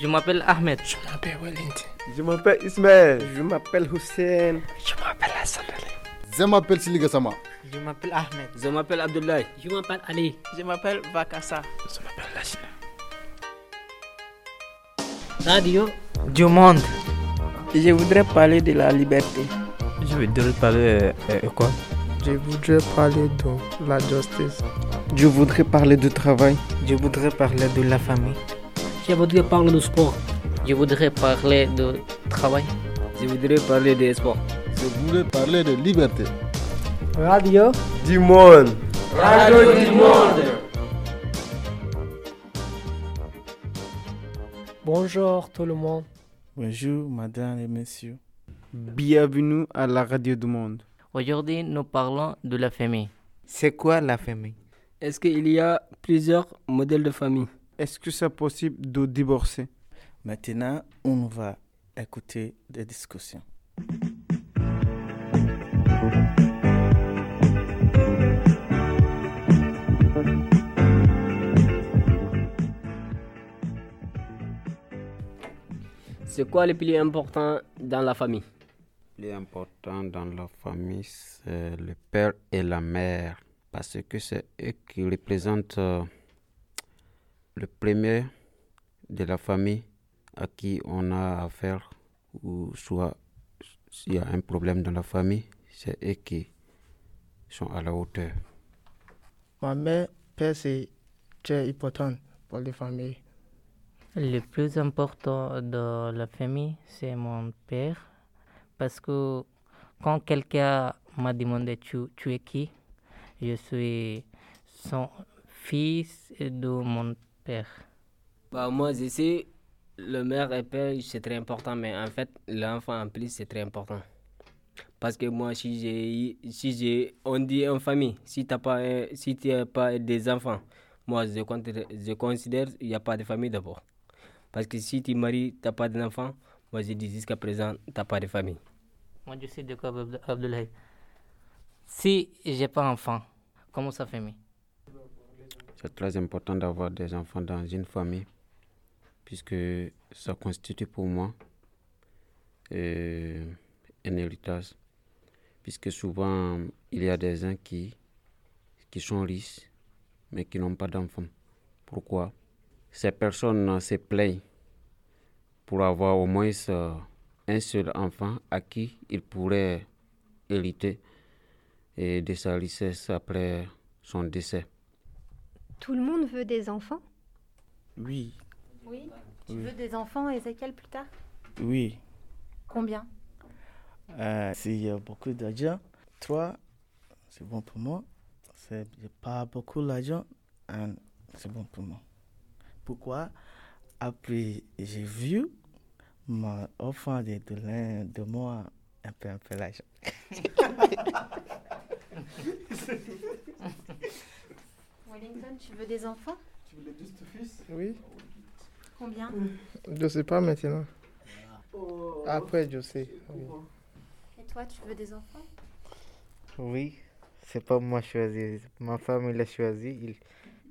Je m'appelle Ahmed. Je m'appelle Wellington. Je m'appelle Ismaël. Je m'appelle Hussein. Je m'appelle Hassan Je m'appelle Siliga Sama. Je m'appelle Ahmed. Je m'appelle Abdoulaye. Je m'appelle Ali. Je m'appelle Vakassa. Je m'appelle Lachina. Radio du monde. Je voudrais parler de la liberté. Je voudrais parler euh, quoi Je voudrais parler de la justice. Je voudrais parler du travail. Je voudrais parler de la famille. Je voudrais parler du sport. Je voudrais parler de travail. Je voudrais parler des sports. Je voudrais parler de liberté. Radio du monde. Radio du monde. Bonjour tout le monde. Bonjour madame et messieurs. Bienvenue à la radio du monde. Aujourd'hui, nous parlons de la famille. C'est quoi la famille? Est-ce qu'il y a plusieurs modèles de famille? Est-ce que c'est possible de divorcer? Maintenant, on va écouter des discussions. C'est quoi le plus important dans la famille? Le plus important dans la famille, c'est le père et la mère, parce que c'est eux qui représentent le premier de la famille à qui on a affaire, ou soit s'il y a un problème dans la famille, c'est eux qui sont à la hauteur. Ma mère, père, c'est très important pour les familles. Le plus important de la famille, c'est mon père. Parce que quand quelqu'un m'a demandé tu, tu es qui, je suis son fils de mon père. Bah, moi, je sais, le mère et père, c'est très important, mais en fait, l'enfant en plus, c'est très important. Parce que moi, si j'ai, si j'ai, on dit en famille, si tu pas, si n'as pas des enfants, moi, je, je considère qu'il n'y a pas de famille d'abord. Parce que si tu maries, tu n'as pas d'enfant, moi je dis jusqu'à présent, tu n'as pas de famille. Moi je suis d'accord, Abdoulaye. Si j'ai pas d'enfant, comment ça famille C'est très important d'avoir des enfants dans une famille, puisque ça constitue pour moi euh, un héritage. Puisque souvent, il y a des gens qui, qui sont riches, mais qui n'ont pas d'enfants. Pourquoi? Ces personnes se plaignent pour avoir au moins un seul enfant à qui ils pourraient hériter et de sa richesse après son décès. Tout le monde veut des enfants Oui. Oui Tu oui. veux des enfants, Ezekiel, plus tard? Oui. Combien? Euh, S'il y a beaucoup d'argent, trois, c'est bon pour moi. C'est pas beaucoup d'argent, c'est bon pour moi. Pourquoi? Après, j'ai vu mon enfant de, de, de moi un peu, un peu l'argent. Wellington, tu veux des enfants? Tu veux juste fils Oui. Combien? Je sais pas maintenant. Après, je sais. Oui. Et toi, tu veux des enfants? Oui. C'est pas moi choisi. Ma femme, il a choisi. Il,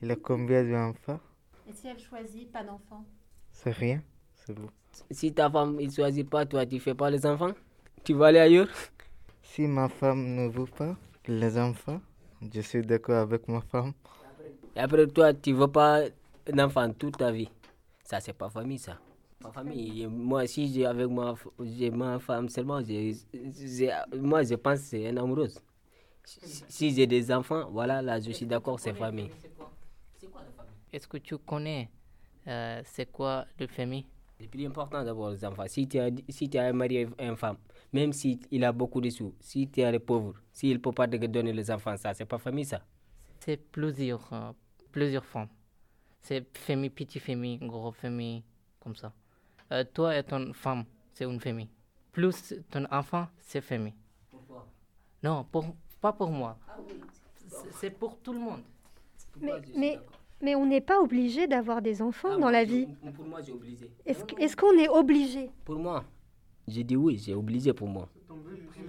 il a combien d'enfants? Et si elle choisit pas d'enfants? C'est rien, c'est bon. Si ta femme ne choisit pas, toi, tu fais pas les enfants? Tu vas aller ailleurs? Si ma femme ne veut pas les enfants, je suis d'accord avec ma femme. Et après, toi, tu veux pas d'enfants toute ta vie. Ça, c'est pas famille, ça. Ma famille, moi, si j'ai avec ma, ma femme seulement, moi, je pense que c'est une amoureuse. Si, si j'ai des enfants, voilà, là, je suis d'accord, c'est famille. Est-ce que tu connais euh, c'est quoi la famille? Le plus important d'avoir les enfants. Si tu as, si tu as marié une femme, même s'il il a beaucoup de sous, si tu es pauvre, s'il ne peut pas te donner les enfants, ça, c'est pas famille, ça C'est plusieurs, euh, plusieurs femmes. C'est famille, petite famille, grosse famille, comme ça. Euh, toi et ton femme, c'est une famille. Plus ton enfant, c'est famille. Pourquoi? Non, pour, pas pour moi. Ah, oui. C'est pour tout le monde. Mais, mais, mais on n'est pas obligé d'avoir des enfants ah, dans la vie. Pour moi, j'ai obligé. Est-ce qu'on est obligé? Pour moi, j'ai dit oui, j'ai obligé pour moi.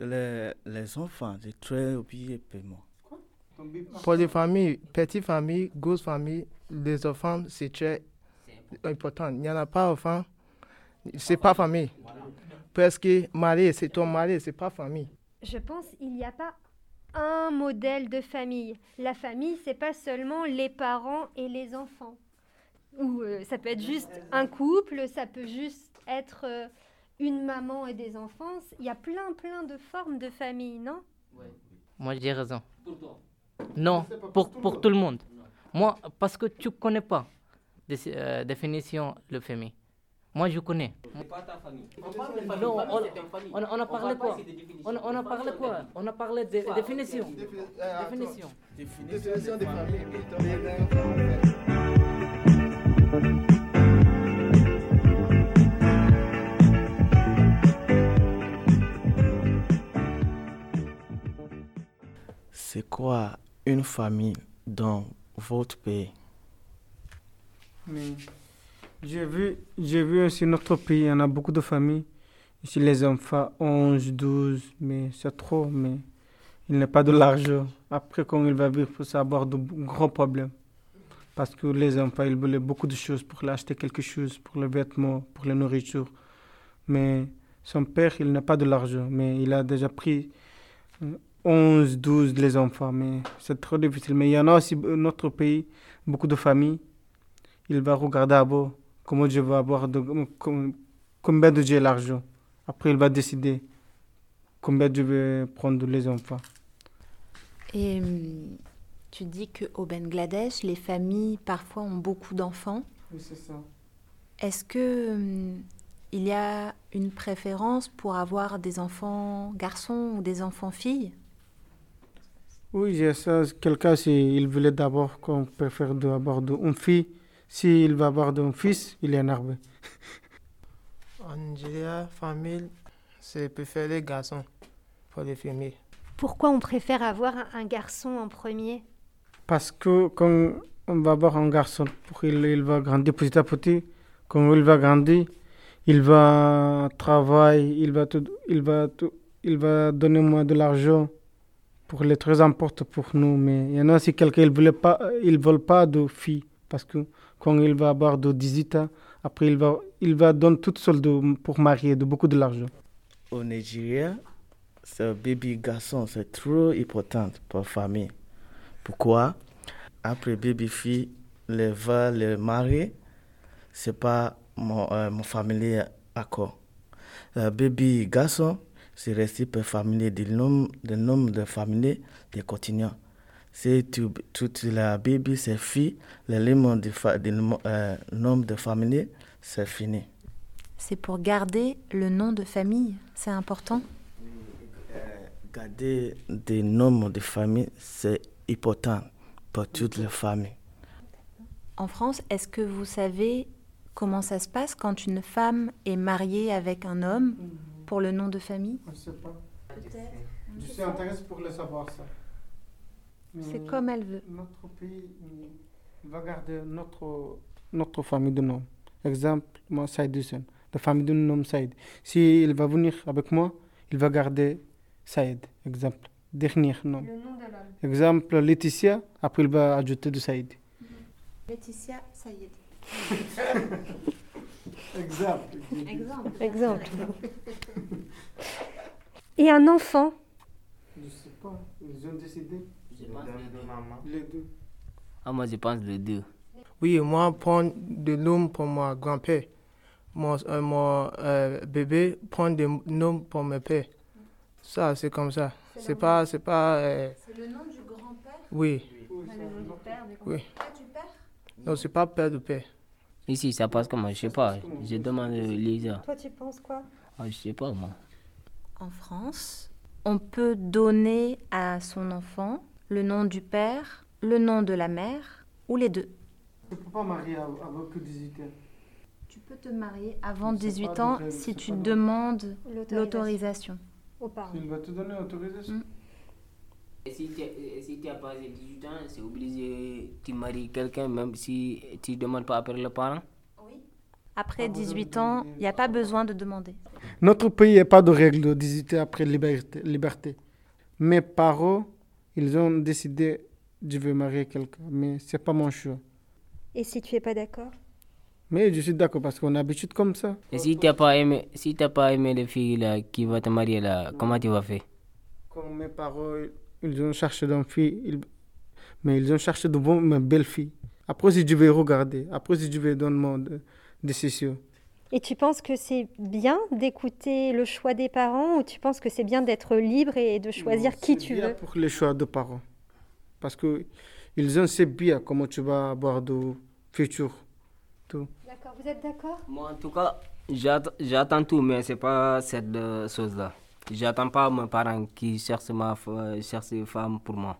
Les, les enfants, c'est très obligé pour moi. Pour les familles, petites familles, grosses familles, les enfants, c'est très important. Il n'y en a pas enfant, c'est pas famille. Parce que marié, c'est ton mari, c'est pas famille. Je pense qu'il n'y a pas un modèle de famille. La famille, c'est pas seulement les parents et les enfants. Ou euh, ça peut être juste un couple, ça peut juste être euh, une maman et des enfants. Il y a plein, plein de formes de famille, non? Moi, j'ai raison. Pour toi Non, pour, pour tout le monde. Moi, parce que tu connais pas la euh, définition de famille. Moi, je connais. Pas ta famille. On, non, on, on, on, a parlé quoi? on, on, a parlé quoi? On a parlé de définition. Définition. Définition de famille. C'est quoi une famille dans votre pays j'ai vu, j'ai vu aussi notre pays, il y en a beaucoup de familles. Ici, les enfants, 11, 12, mais c'est trop, mais il n'a pas de l'argent. Après, quand il va vivre, ça va avoir de gros problèmes. Parce que les enfants, ils voulaient beaucoup de choses pour acheter quelque chose, pour les vêtements, pour la nourriture. Mais son père, il n'a pas de l'argent, mais il a déjà pris 11, 12 les enfants, mais c'est trop difficile. Mais il y en a aussi dans notre pays, beaucoup de familles. Il va regarder d'abord comment je vais avoir, de, combien de j'ai l'argent. Après, il va décider combien je vais prendre les enfants. Et tu dis qu'au Bangladesh, les familles parfois ont beaucoup d'enfants. Oui, c'est ça. Est-ce que il y a une préférence pour avoir des enfants garçons ou des enfants filles? Oui, j'ai ça. Quelqu'un, s'il voulait d'abord qu'on préfère d'avoir une fille, s'il va avoir un fils, il est énervé. En Nigeria, famille, c'est préférer les garçons pour les filles. Pourquoi on préfère avoir un garçon en premier? Parce que quand on va avoir un garçon, pour il, il va grandir petit à petit, quand il va grandir, il va travailler, il va, tout, il va, tout, il va donner moins de l'argent pour les très important pour nous. Mais il y en a aussi quelqu'un, ne pas, ils veulent pas de filles parce que quand il va avoir de 18 ans, après il va, il va donner toute seule de, pour marier de beaucoup de l'argent. Au Nigeria, ce bébé garçon, c'est trop important pour famille. Pourquoi? Après bébé fille, le va le marier, c'est pas mon, euh, mon famille accord. Le bébé garçon, pour la famille, du nombre de, nombre de familles de continuants. C'est tout, toute la bébé, c'est le nombre de, de, euh, nombre de familles, c'est fini. C'est pour garder le nom de famille, c'est important? Garder des noms de famille, c'est important pour toutes les familles. En France, est-ce que vous savez comment ça se passe quand une femme est mariée avec un homme? Pour le nom de famille Je ne sais pas. Je suis intéressé pour le savoir ça. C'est comme elle veut. Notre pays va garder notre, notre famille de nom. Exemple, moi, Saïd Hussein, la famille de nom Saïd. Si il va venir avec moi, il va garder Saïd, exemple. Dernier nom. Le nom de l'homme. Exemple, Laetitia, après il va ajouter de Saïd. Laetitia Saïd. exemple. Exemple. Exemple. Et un enfant Je ne sais pas. Ils ont décidé. Je pense les deux. maman. Les deux. Ah, moi, je pense les deux. Oui, moi, prendre de l'homme pour mon grand-père. Mon, euh, mon euh, bébé prend des noms pour mon père. Ça, c'est comme ça. C'est pas. C'est pas. Euh... C'est le nom du grand-père Oui. Le nom du père du Oui. Pas du père Non, c'est pas père de père. Ici, ça passe comment? Je sais pas. Je demande à Lisa. Toi, tu penses quoi? Ah, je sais pas, moi. En France, on peut donner à son enfant le nom du père, le nom de la mère ou les deux. Tu ne peux pas marier avant que 18 ans. Tu peux te marier avant Mais c'est 18 pas ans si tu demandes L'autorisation. l'autorisation. Aux parents. Il va te donner l'autorisation. Mm. Et si tu si as passé 18 ans, c'est obligé, tu maries quelqu'un, même si tu ne demandes pas après le parent Après 18 ans, il n'y a pas besoin de demander. Notre pays n'a pas de règle de 18 ans après liberté. liberté. Mes parents, ils ont décidé je veux marier quelqu'un, mais c'est pas mon choix. Et si tu es pas d'accord? Mais je suis d'accord parce qu'on a l'habitude comme ça. Et si tu n'as pas aimé, si t'as pas aimé les filles là, qui va te marier là, comment tu vas faire? Comme mes parents, ils ont cherché d'une fille, ils- mais ils ont cherché de bonnes, belles filles. Après, si je vais regarder, après, si je vais donner mon décision. Et tu penses que c'est bien d'écouter le choix des parents ou tu penses que c'est bien d'être libre et de choisir Non, qui c'est tu bien veux? pour les choix de parents. Parce que ils ont c'est bien comment tu vas avoir de futur. Tout. D'accord, vous êtes d'accord? Moi, en tout cas, j'att- j'attends tout, mais c'est pas cette euh, chose-là. J'attends pas mes parents qui cherchent ma cherchent une femme pour moi.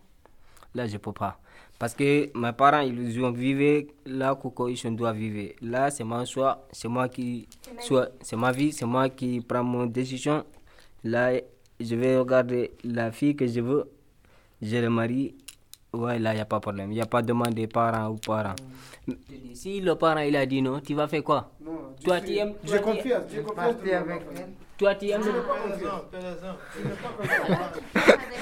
Là, je peux pas. Parce que mes parents, ils ont vécu là où ils doivent vivre. Là, c'est mon choix, c'est moi qui. C'est ma vie, c'est moi qui prends mon décision. Là, je vais regarder la fille que je veux. Je le marie. Ouais, là, il n'y a pas de problème. Il n'y a pas de demande des parents ou parents. Dis, Si le parent il a dit non, tu vas faire quoi? Toi, tu aimes. J'ai tu- confiance, j'ai confiance. Toi, tu aimes.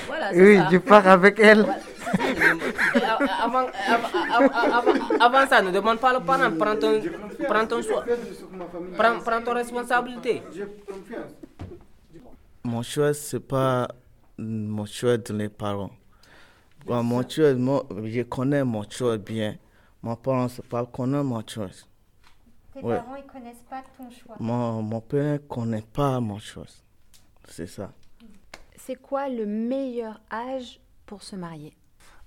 Voilà, Oui, ça. je pars avec elle. A- Avant, avant, avant, avant ça, ne demande pas le parent. Prends ton, prends ton choix. Prends, prends ton responsabilité. Mon choix, c'est pas mon choix de mes parents. Bon, mon choix, moi, je connais mon choix bien. Mon parent, c'est pas connaît mon choix. Tes Ouais. parents, ils connaissent pas ton choix. Mon, mon père connaît pas mon choix. C'est ça. C'est quoi le meilleur âge pour se marier?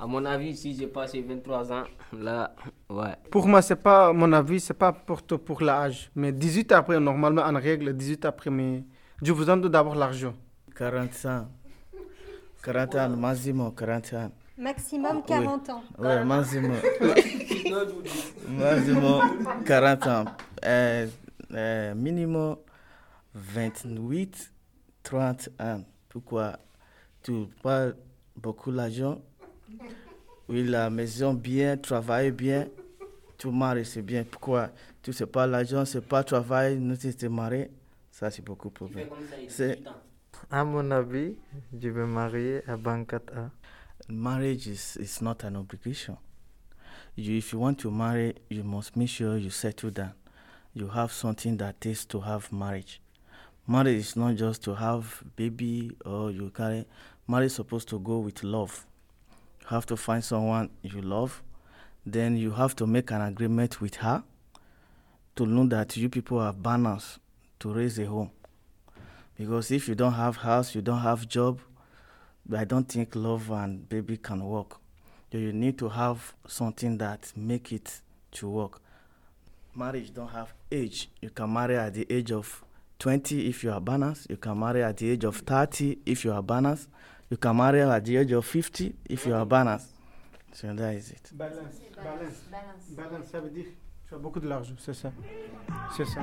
À mon avis, si j'ai passé 23 ans, là, ouais. Pour moi, c'est pas mon avis, c'est pas pour pour l'âge. Mais 18 après, normalement, en règle, 18 après, mais je vous en donne d'abord l'argent. 40 ans. 40 ans, maximum 40 ans. Maximum 40 ans. Ouais, maximum. maximum 40 ans. Euh, euh, minimum 28, 30 ans. Pourquoi? Tu pas beaucoup l'argent. Oui, la maison bien, travailler bien. Tu maries, c'est bien. Pourquoi? Tu sais pas l'argent, c'est pas travail, nous tu te marier. Ça, c'est beaucoup de problème. C'est À mon avis, je vais marier à 24 ans. Marriage is, is not an obligation. You, if you want to marry, you must make sure you settle down. You have something that takes to have marriage. Marriage is not just to have baby or you carry. Marriage is supposed to go with love. You have to find someone you love. Then you have to make an agreement with her to know that you people are balanced to raise a home. Because if you don't have house, you don't have job, I don't think love and baby can work. You need to have something that make it to work. Marriage don't have age. You can marry at the age of 20 if you are balanced. You can marry at the age of 30 if you are balanced. You can marry at the age of 50 if you are balanced. So that is it. Balance, balance, balance. ça veut dire tu as beaucoup de l'argent, c'est ça. C'est ça.